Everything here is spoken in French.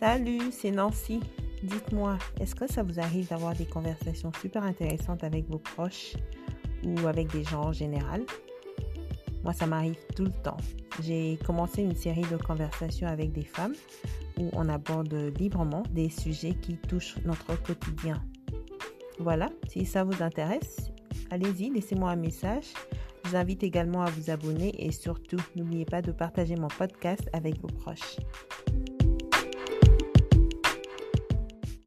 Salut, c'est Nancy. Dites-moi, est-ce que ça vous arrive d'avoir des conversations super intéressantes avec vos proches ou avec des gens en général? Moi, ça m'arrive tout le temps. J'ai commencé une série de conversations avec des femmes où on aborde librement des sujets qui touchent notre quotidien. Voilà, si ça vous intéresse, allez-y, laissez-moi un message. Je vous invite également à vous abonner et surtout, n'oubliez pas de partager mon podcast avec vos proches.